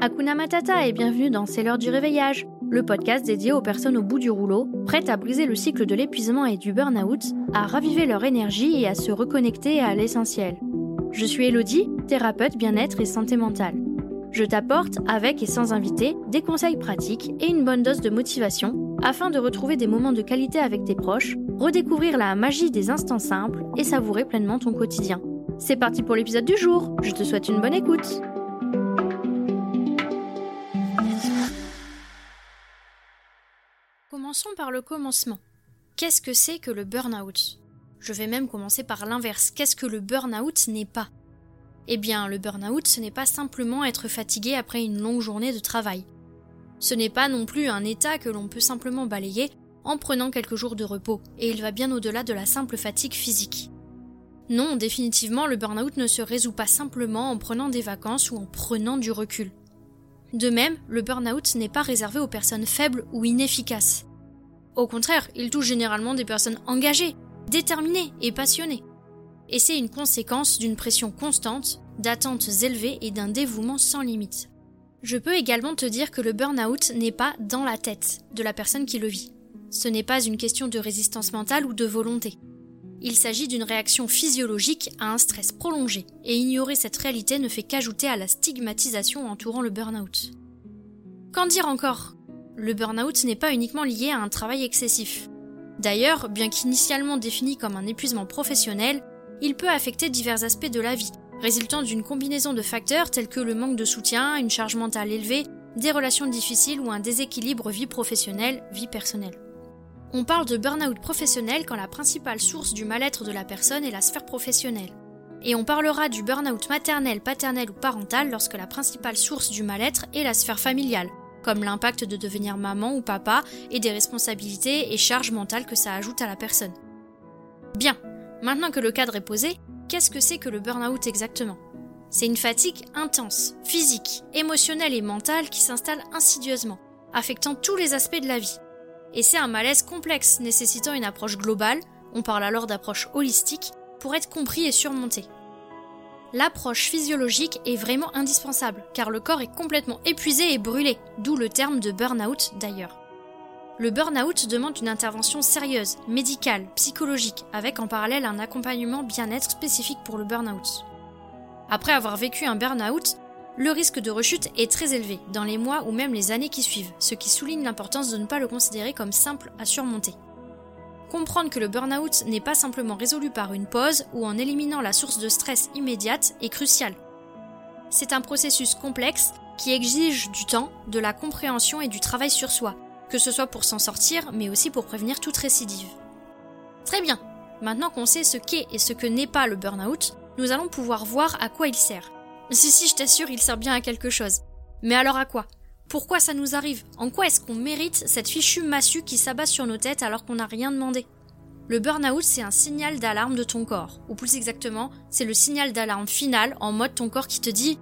Hakuna Matata et bienvenue dans C'est l'heure du réveillage, le podcast dédié aux personnes au bout du rouleau, prêtes à briser le cycle de l'épuisement et du burn-out, à raviver leur énergie et à se reconnecter à l'essentiel. Je suis Elodie, thérapeute bien-être et santé mentale. Je t'apporte, avec et sans invité, des conseils pratiques et une bonne dose de motivation afin de retrouver des moments de qualité avec tes proches, redécouvrir la magie des instants simples et savourer pleinement ton quotidien. C'est parti pour l'épisode du jour, je te souhaite une bonne écoute. Commençons par le commencement. Qu'est-ce que c'est que le burn-out? Je vais même commencer par l'inverse. Qu'est-ce que le burn-out n'est pas? Eh bien, le burn-out, ce n'est pas simplement être fatigué après une longue journée de travail. Ce n'est pas non plus un état que l'on peut simplement balayer en prenant quelques jours de repos, et il va bien au-delà de la simple fatigue physique. Non, définitivement, le burn-out ne se résout pas simplement en prenant des vacances ou en prenant du recul. De même, le burn-out n'est pas réservé aux personnes faibles ou inefficaces. Au contraire, il touche généralement des personnes engagées, déterminées et passionnées. Et c'est une conséquence d'une pression constante, d'attentes élevées et d'un dévouement sans limite. Je peux également te dire que le burn-out n'est pas dans la tête de la personne qui le vit. Ce n'est pas une question de résistance mentale ou de volonté. Il s'agit d'une réaction physiologique à un stress prolongé, et ignorer cette réalité ne fait qu'ajouter à la stigmatisation entourant le burn-out. Qu'en dire encore? Le burn-out n'est pas uniquement lié à un travail excessif. D'ailleurs, bien qu'initialement défini comme un épuisement professionnel, il peut affecter divers aspects de la vie, résultant d'une combinaison de facteurs tels que le manque de soutien, une charge mentale élevée, des relations difficiles ou un déséquilibre vie professionnelle, vie personnelle. On parle de burn-out professionnel quand la principale source du mal-être de la personne est la sphère professionnelle. Et on parlera du burn-out maternel, paternel ou parental lorsque la principale source du mal-être est la sphère familiale, comme l'impact de devenir maman ou papa et des responsabilités et charges mentales que ça ajoute à la personne. Bien, maintenant que le cadre est posé, qu'est-ce que c'est que le burn-out exactement? C'est une fatigue intense, physique, émotionnelle et mentale qui s'installe insidieusement, affectant tous les aspects de la vie. Et c'est un malaise complexe nécessitant une approche globale, on parle alors d'approche holistique, pour être compris et surmonté. L'approche physiologique est vraiment indispensable, car le corps est complètement épuisé et brûlé, d'où le terme de burn-out d'ailleurs. Le burn-out demande une intervention sérieuse, médicale, psychologique, avec en parallèle un accompagnement bien-être spécifique pour le burn-out. Après avoir vécu un burn-out, le risque de rechute est très élevé dans les mois ou même les années qui suivent, ce qui souligne l'importance de ne pas le considérer comme simple à surmonter. Comprendre que le burn-out n'est pas simplement résolu par une pause ou en éliminant la source de stress immédiate est crucial. C'est un processus complexe qui exige du temps, de la compréhension et du travail sur soi, que ce soit pour s'en sortir, mais aussi pour prévenir toute récidive. Très bien, maintenant qu'on sait ce qu'est et ce que n'est pas le burn-out, nous allons pouvoir voir à quoi il sert. Si si, je t'assure, il sert bien à quelque chose. Mais alors à quoi? Pourquoi ça nous arrive? En quoi est-ce qu'on mérite cette fichue massue qui s'abat sur nos têtes alors qu'on n'a rien demandé? Le burn-out, c'est un signal d'alarme de ton corps. Ou plus exactement, c'est le signal d'alarme final en mode ton corps qui te dit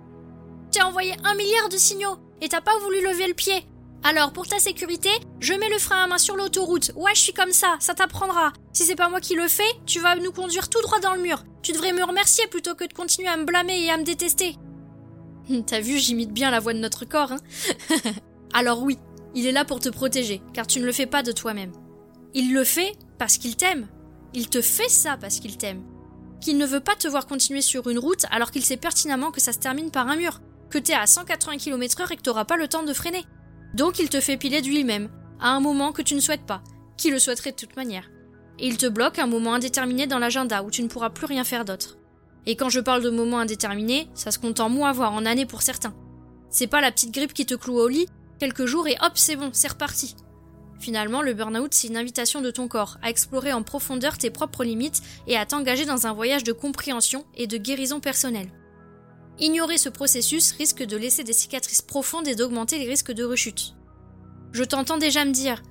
T'as envoyé un milliard de signaux et t'as pas voulu lever le pied. Alors, pour ta sécurité, je mets le frein à main sur l'autoroute. Ouais, je suis comme ça, ça t'apprendra. Si c'est pas moi qui le fais, tu vas nous conduire tout droit dans le mur. Tu devrais me remercier plutôt que de continuer à me blâmer et à me détester. T'as vu, j'imite bien la voix de notre corps, hein Alors oui, il est là pour te protéger, car tu ne le fais pas de toi-même. Il le fait parce qu'il t'aime. Il te fait ça parce qu'il t'aime. Qu'il ne veut pas te voir continuer sur une route alors qu'il sait pertinemment que ça se termine par un mur, que t'es à 180 km heure et que t'auras pas le temps de freiner. Donc il te fait piler de lui-même, à un moment que tu ne souhaites pas, qui le souhaiterait de toute manière. Et il te bloque un moment indéterminé dans l'agenda où tu ne pourras plus rien faire d'autre. Et quand je parle de moments indéterminés, ça se compte en mois, voire en années pour certains. C'est pas la petite grippe qui te cloue au lit, quelques jours et hop, c'est bon, c'est reparti. Finalement, le burn-out, c'est une invitation de ton corps à explorer en profondeur tes propres limites et à t'engager dans un voyage de compréhension et de guérison personnelle. Ignorer ce processus risque de laisser des cicatrices profondes et d'augmenter les risques de rechute. Je t'entends déjà me dire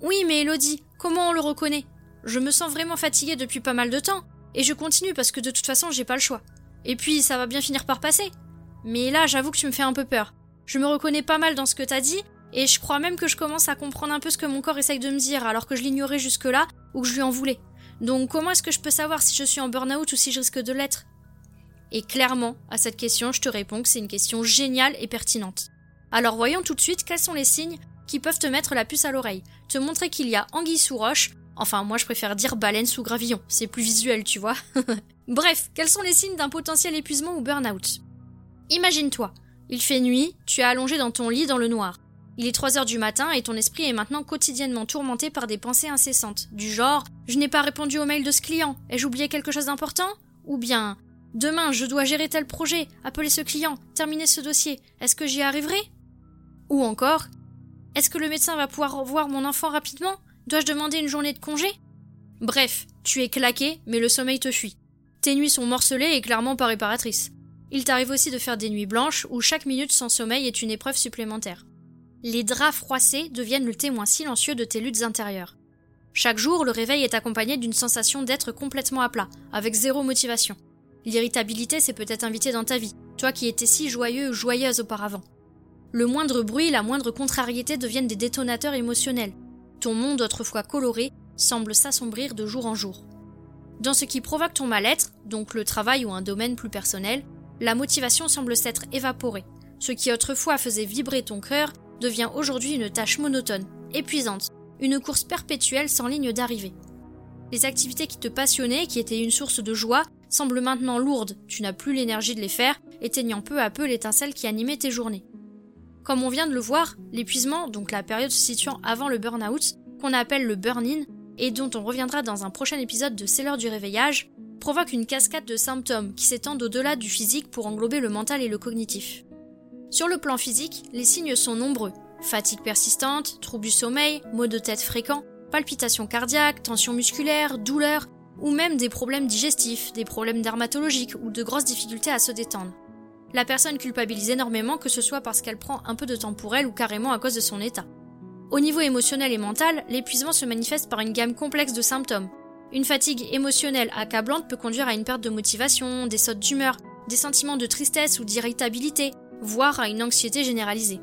Oui, mais Elodie, comment on le reconnaît? Je me sens vraiment fatiguée depuis pas mal de temps. Et je continue parce que de toute façon j'ai pas le choix. Et puis ça va bien finir par passer. Mais là j'avoue que tu me fais un peu peur. Je me reconnais pas mal dans ce que t'as dit, et je crois même que je commence à comprendre un peu ce que mon corps essaye de me dire alors que je l'ignorais jusque-là ou que je lui en voulais. Donc comment est-ce que je peux savoir si je suis en burn-out ou si je risque de l'être? Et clairement, à cette question, je te réponds que c'est une question géniale et pertinente. Alors voyons tout de suite quels sont les signes qui peuvent te mettre la puce à l'oreille, te montrer qu'il y a anguille sous roche, enfin moi je préfère dire baleine sous gravillon, c'est plus visuel tu vois. Bref, quels sont les signes d'un potentiel épuisement ou burn-out? Imagine-toi, il fait nuit, tu es allongé dans ton lit dans le noir. Il est 3 heures du matin et ton esprit est maintenant quotidiennement tourmenté par des pensées incessantes, du genre Je n'ai pas répondu au mail de ce client, ai-je oublié quelque chose d'important? Ou bien Demain, je dois gérer tel projet, appeler ce client, terminer ce dossier, est-ce que j'y arriverai? Ou encore Est-ce que le médecin va pouvoir voir mon enfant rapidement? Dois-je demander une journée de congé? Bref, tu es claqué, mais le sommeil te fuit. Tes nuits sont morcelées et clairement pas réparatrices. Il t'arrive aussi de faire des nuits blanches où chaque minute sans sommeil est une épreuve supplémentaire. Les draps froissés deviennent le témoin silencieux de tes luttes intérieures. Chaque jour, le réveil est accompagné d'une sensation d'être complètement à plat, avec zéro motivation. L'irritabilité s'est peut-être invitée dans ta vie, toi qui étais si joyeux ou joyeuse auparavant. Le moindre bruit, la moindre contrariété deviennent des détonateurs émotionnels. Ton monde autrefois coloré semble s'assombrir de jour en jour. Dans ce qui provoque ton mal-être, donc le travail ou un domaine plus personnel, la motivation semble s'être évaporée. Ce qui autrefois faisait vibrer ton cœur devient aujourd'hui une tâche monotone, épuisante, une course perpétuelle sans ligne d'arrivée. Les activités qui te passionnaient, qui étaient une source de joie, semblent maintenant lourdes, tu n'as plus l'énergie de les faire, éteignant peu à peu l'étincelle qui animait tes journées. Comme on vient de le voir, l'épuisement, donc la période se situant avant le burn-out, qu'on appelle le burn-in, et dont on reviendra dans un prochain épisode de C'est l'heure du réveillage, provoque une cascade de symptômes qui s'étendent au-delà du physique pour englober le mental et le cognitif. Sur le plan physique, les signes sont nombreux. Fatigue persistante, troubles du sommeil, maux de tête fréquents, palpitations cardiaques, tensions musculaires, douleurs, ou même des problèmes digestifs, des problèmes dermatologiques ou de grosses difficultés à se détendre. La personne culpabilise énormément que ce soit parce qu'elle prend un peu de temps pour elle ou carrément à cause de son état. Au niveau émotionnel et mental, l'épuisement se manifeste par une gamme complexe de symptômes. Une fatigue émotionnelle accablante peut conduire à une perte de motivation, des sautes d'humeur, des sentiments de tristesse ou d'irritabilité, voire à une anxiété généralisée.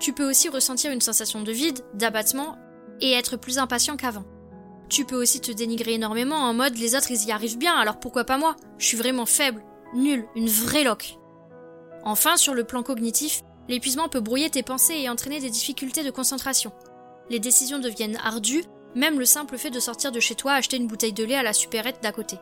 Tu peux aussi ressentir une sensation de vide, d'abattement et être plus impatient qu'avant. Tu peux aussi te dénigrer énormément en mode les autres ils y arrivent bien alors pourquoi pas moi? Je suis vraiment faible, nul, une vraie loque. Enfin, sur le plan cognitif, L'épuisement peut brouiller tes pensées et entraîner des difficultés de concentration. Les décisions deviennent ardues, même le simple fait de sortir de chez toi acheter une bouteille de lait à la supérette d'à côté.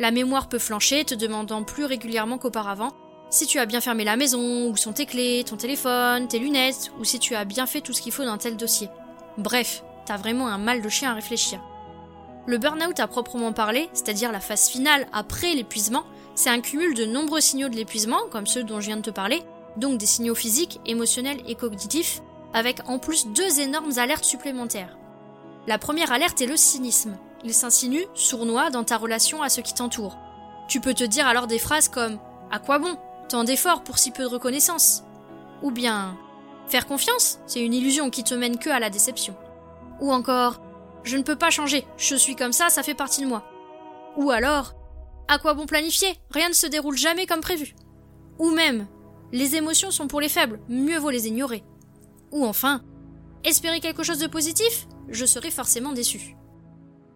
La mémoire peut flancher, te demandant plus régulièrement qu'auparavant si tu as bien fermé la maison, où sont tes clés, ton téléphone, tes lunettes, ou si tu as bien fait tout ce qu'il faut dans tel dossier. Bref, t'as vraiment un mal de chien à réfléchir. Le burn-out à proprement parler, c'est-à-dire la phase finale après l'épuisement, c'est un cumul de nombreux signaux de l'épuisement, comme ceux dont je viens de te parler, donc des signaux physiques, émotionnels et cognitifs, avec en plus deux énormes alertes supplémentaires. La première alerte est le cynisme. Il s'insinue, sournois, dans ta relation à ceux qui t'entourent. Tu peux te dire alors des phrases comme À quoi bon? Tant d'efforts pour si peu de reconnaissance Ou bien Faire confiance, c'est une illusion qui te mène que à la déception. Ou encore Je ne peux pas changer, je suis comme ça, ça fait partie de moi. Ou alors À quoi bon planifier? Rien ne se déroule jamais comme prévu. Ou même les émotions sont pour les faibles, mieux vaut les ignorer. Ou enfin, espérer quelque chose de positif Je serai forcément déçu.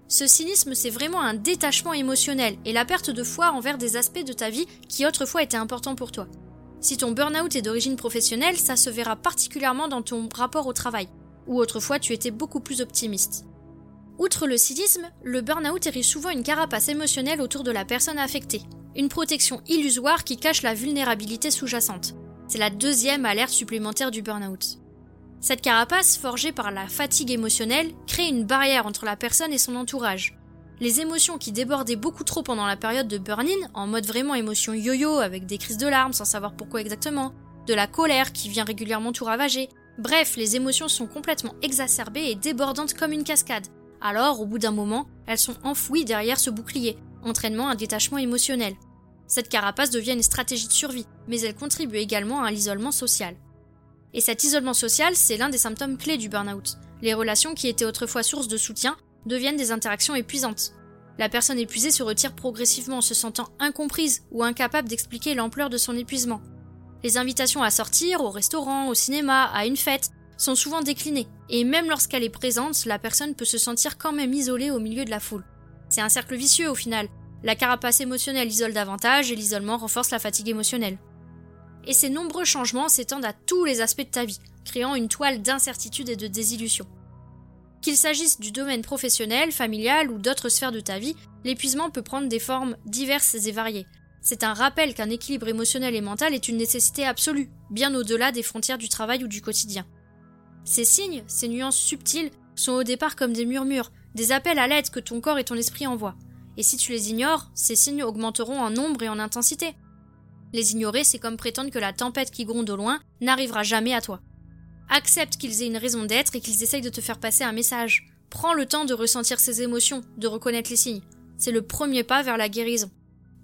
Ce cynisme, c'est vraiment un détachement émotionnel et la perte de foi envers des aspects de ta vie qui autrefois étaient importants pour toi. Si ton burn-out est d'origine professionnelle, ça se verra particulièrement dans ton rapport au travail, où autrefois tu étais beaucoup plus optimiste. Outre le cynisme, le burn-out érige souvent une carapace émotionnelle autour de la personne affectée, une protection illusoire qui cache la vulnérabilité sous-jacente. C'est la deuxième alerte supplémentaire du burn-out. Cette carapace, forgée par la fatigue émotionnelle, crée une barrière entre la personne et son entourage. Les émotions qui débordaient beaucoup trop pendant la période de burn-in, en mode vraiment émotion yo-yo avec des crises de larmes sans savoir pourquoi exactement, de la colère qui vient régulièrement tout ravager, bref, les émotions sont complètement exacerbées et débordantes comme une cascade. Alors, au bout d'un moment, elles sont enfouies derrière ce bouclier, entraînement un détachement émotionnel. Cette carapace devient une stratégie de survie, mais elle contribue également à l'isolement social. Et cet isolement social, c'est l'un des symptômes clés du burn-out. Les relations qui étaient autrefois source de soutien deviennent des interactions épuisantes. La personne épuisée se retire progressivement, se sentant incomprise ou incapable d'expliquer l'ampleur de son épuisement. Les invitations à sortir, au restaurant, au cinéma, à une fête, sont souvent déclinées, et même lorsqu'elle est présente, la personne peut se sentir quand même isolée au milieu de la foule. C'est un cercle vicieux au final. La carapace émotionnelle isole davantage et l'isolement renforce la fatigue émotionnelle. Et ces nombreux changements s'étendent à tous les aspects de ta vie, créant une toile d'incertitude et de désillusion. Qu'il s'agisse du domaine professionnel, familial ou d'autres sphères de ta vie, l'épuisement peut prendre des formes diverses et variées. C'est un rappel qu'un équilibre émotionnel et mental est une nécessité absolue, bien au-delà des frontières du travail ou du quotidien. Ces signes, ces nuances subtiles, sont au départ comme des murmures, des appels à l'aide que ton corps et ton esprit envoient. Et si tu les ignores, ces signes augmenteront en nombre et en intensité. Les ignorer, c'est comme prétendre que la tempête qui gronde au loin n'arrivera jamais à toi. Accepte qu'ils aient une raison d'être et qu'ils essayent de te faire passer un message. Prends le temps de ressentir ces émotions, de reconnaître les signes. C'est le premier pas vers la guérison.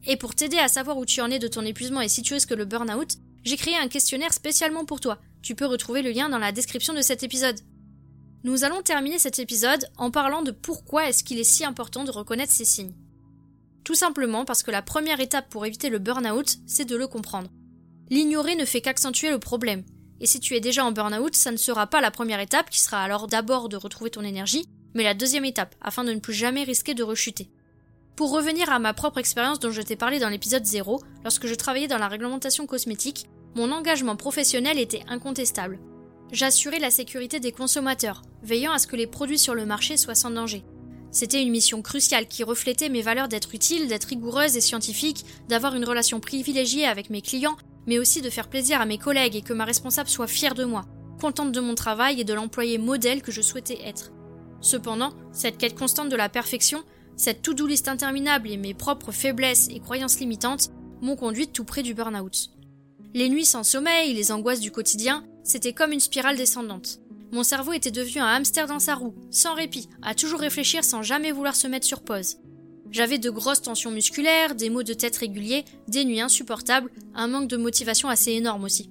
Et pour t'aider à savoir où tu en es de ton épuisement et si tu risques le burn-out, j'ai créé un questionnaire spécialement pour toi. Tu peux retrouver le lien dans la description de cet épisode. Nous allons terminer cet épisode en parlant de pourquoi est-ce qu'il est si important de reconnaître ces signes. Tout simplement parce que la première étape pour éviter le burn-out, c'est de le comprendre. L'ignorer ne fait qu'accentuer le problème. Et si tu es déjà en burn-out, ça ne sera pas la première étape qui sera alors d'abord de retrouver ton énergie, mais la deuxième étape, afin de ne plus jamais risquer de rechuter. Pour revenir à ma propre expérience dont je t'ai parlé dans l'épisode 0, lorsque je travaillais dans la réglementation cosmétique, mon engagement professionnel était incontestable. J'assurais la sécurité des consommateurs, veillant à ce que les produits sur le marché soient sans danger. C'était une mission cruciale qui reflétait mes valeurs d'être utile, d'être rigoureuse et scientifique, d'avoir une relation privilégiée avec mes clients, mais aussi de faire plaisir à mes collègues et que ma responsable soit fière de moi, contente de mon travail et de l'employé modèle que je souhaitais être. Cependant, cette quête constante de la perfection, cette to-do list interminable et mes propres faiblesses et croyances limitantes m'ont conduite tout près du burn-out. Les nuits sans sommeil, les angoisses du quotidien, c'était comme une spirale descendante. Mon cerveau était devenu un hamster dans sa roue, sans répit, à toujours réfléchir sans jamais vouloir se mettre sur pause. J'avais de grosses tensions musculaires, des maux de tête réguliers, des nuits insupportables, un manque de motivation assez énorme aussi.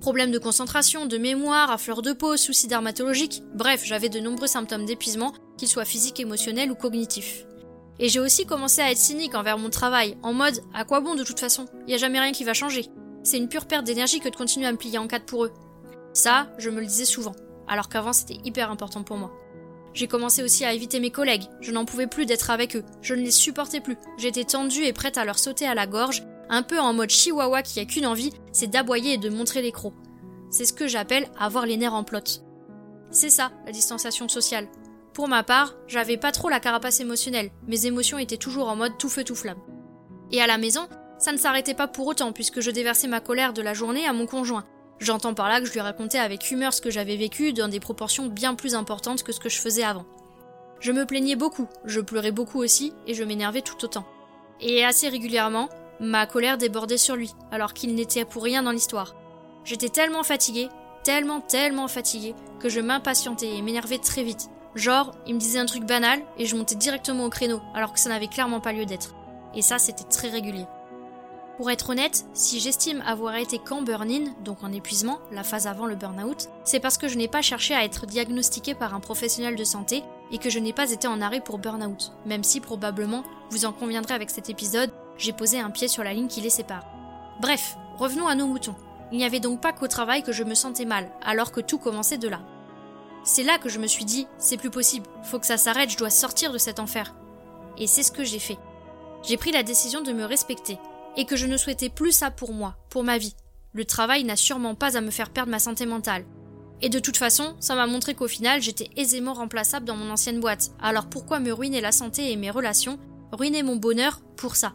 Problèmes de concentration, de mémoire, à fleur de peau, soucis dermatologiques, bref, j'avais de nombreux symptômes d'épuisement, qu'ils soient physiques, émotionnels ou cognitifs. Et j'ai aussi commencé à être cynique envers mon travail, en mode à quoi bon de toute façon, y a jamais rien qui va changer. C'est une pure perte d'énergie que de continuer à me plier en quatre pour eux. Ça, je me le disais souvent, alors qu'avant c'était hyper important pour moi. J'ai commencé aussi à éviter mes collègues, je n'en pouvais plus d'être avec eux, je ne les supportais plus, j'étais tendue et prête à leur sauter à la gorge, un peu en mode chihuahua qui a qu'une envie, c'est d'aboyer et de montrer les crocs. C'est ce que j'appelle avoir les nerfs en plot. C'est ça, la distanciation sociale. Pour ma part, j'avais pas trop la carapace émotionnelle, mes émotions étaient toujours en mode tout feu tout flamme. Et à la maison, ça ne s'arrêtait pas pour autant puisque je déversais ma colère de la journée à mon conjoint, J'entends par là que je lui racontais avec humeur ce que j'avais vécu dans des proportions bien plus importantes que ce que je faisais avant. Je me plaignais beaucoup, je pleurais beaucoup aussi, et je m'énervais tout autant. Et assez régulièrement, ma colère débordait sur lui, alors qu'il n'était pour rien dans l'histoire. J'étais tellement fatiguée, tellement, tellement fatiguée, que je m'impatientais et m'énervais très vite. Genre, il me disait un truc banal, et je montais directement au créneau, alors que ça n'avait clairement pas lieu d'être. Et ça, c'était très régulier. Pour être honnête, si j'estime avoir été qu'en burn-in, donc en épuisement, la phase avant le burn-out, c'est parce que je n'ai pas cherché à être diagnostiqué par un professionnel de santé et que je n'ai pas été en arrêt pour burn-out, même si probablement, vous en conviendrez avec cet épisode, j'ai posé un pied sur la ligne qui les sépare. Bref, revenons à nos moutons. Il n'y avait donc pas qu'au travail que je me sentais mal, alors que tout commençait de là. C'est là que je me suis dit, c'est plus possible, faut que ça s'arrête, je dois sortir de cet enfer. Et c'est ce que j'ai fait. J'ai pris la décision de me respecter, et que je ne souhaitais plus ça pour moi, pour ma vie. Le travail n'a sûrement pas à me faire perdre ma santé mentale. Et de toute façon, ça m'a montré qu'au final, j'étais aisément remplaçable dans mon ancienne boîte. Alors pourquoi me ruiner la santé et mes relations, ruiner mon bonheur pour ça?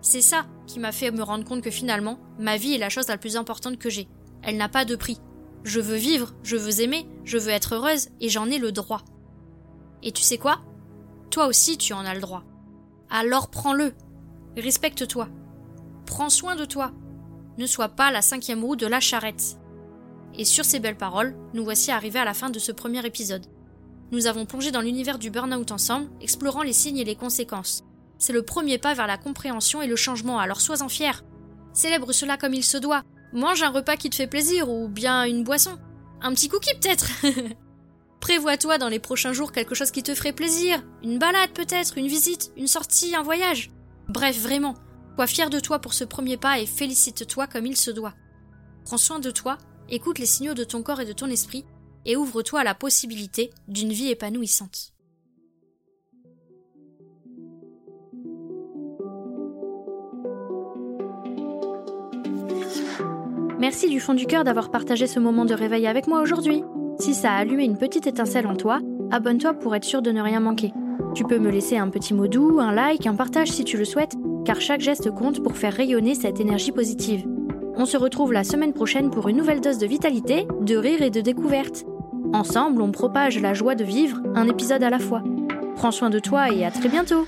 C'est ça qui m'a fait me rendre compte que finalement, ma vie est la chose la plus importante que j'ai. Elle n'a pas de prix. Je veux vivre, je veux aimer, je veux être heureuse et j'en ai le droit. Et tu sais quoi? Toi aussi tu en as le droit. Alors prends-le. Respecte-toi. Prends soin de toi. Ne sois pas la cinquième roue de la charrette. Et sur ces belles paroles, nous voici arrivés à la fin de ce premier épisode. Nous avons plongé dans l'univers du burn-out ensemble, explorant les signes et les conséquences. C'est le premier pas vers la compréhension et le changement, alors sois-en fier. Célèbre cela comme il se doit. Mange un repas qui te fait plaisir, ou bien une boisson. Un petit cookie peut-être Prévois-toi dans les prochains jours quelque chose qui te ferait plaisir. Une balade peut-être, une visite, une sortie, un voyage. Bref, vraiment, Sois fier de toi pour ce premier pas et félicite-toi comme il se doit. Prends soin de toi, écoute les signaux de ton corps et de ton esprit, et ouvre-toi à la possibilité d'une vie épanouissante. Merci du fond du cœur d'avoir partagé ce moment de réveil avec moi aujourd'hui. Si ça a allumé une petite étincelle en toi, abonne-toi pour être sûr de ne rien manquer. Tu peux me laisser un petit mot doux, un like, un partage si tu le souhaites, car chaque geste compte pour faire rayonner cette énergie positive. On se retrouve la semaine prochaine pour une nouvelle dose de vitalité, de rire et de découverte. Ensemble, on propage la joie de vivre, un épisode à la fois. Prends soin de toi et à très bientôt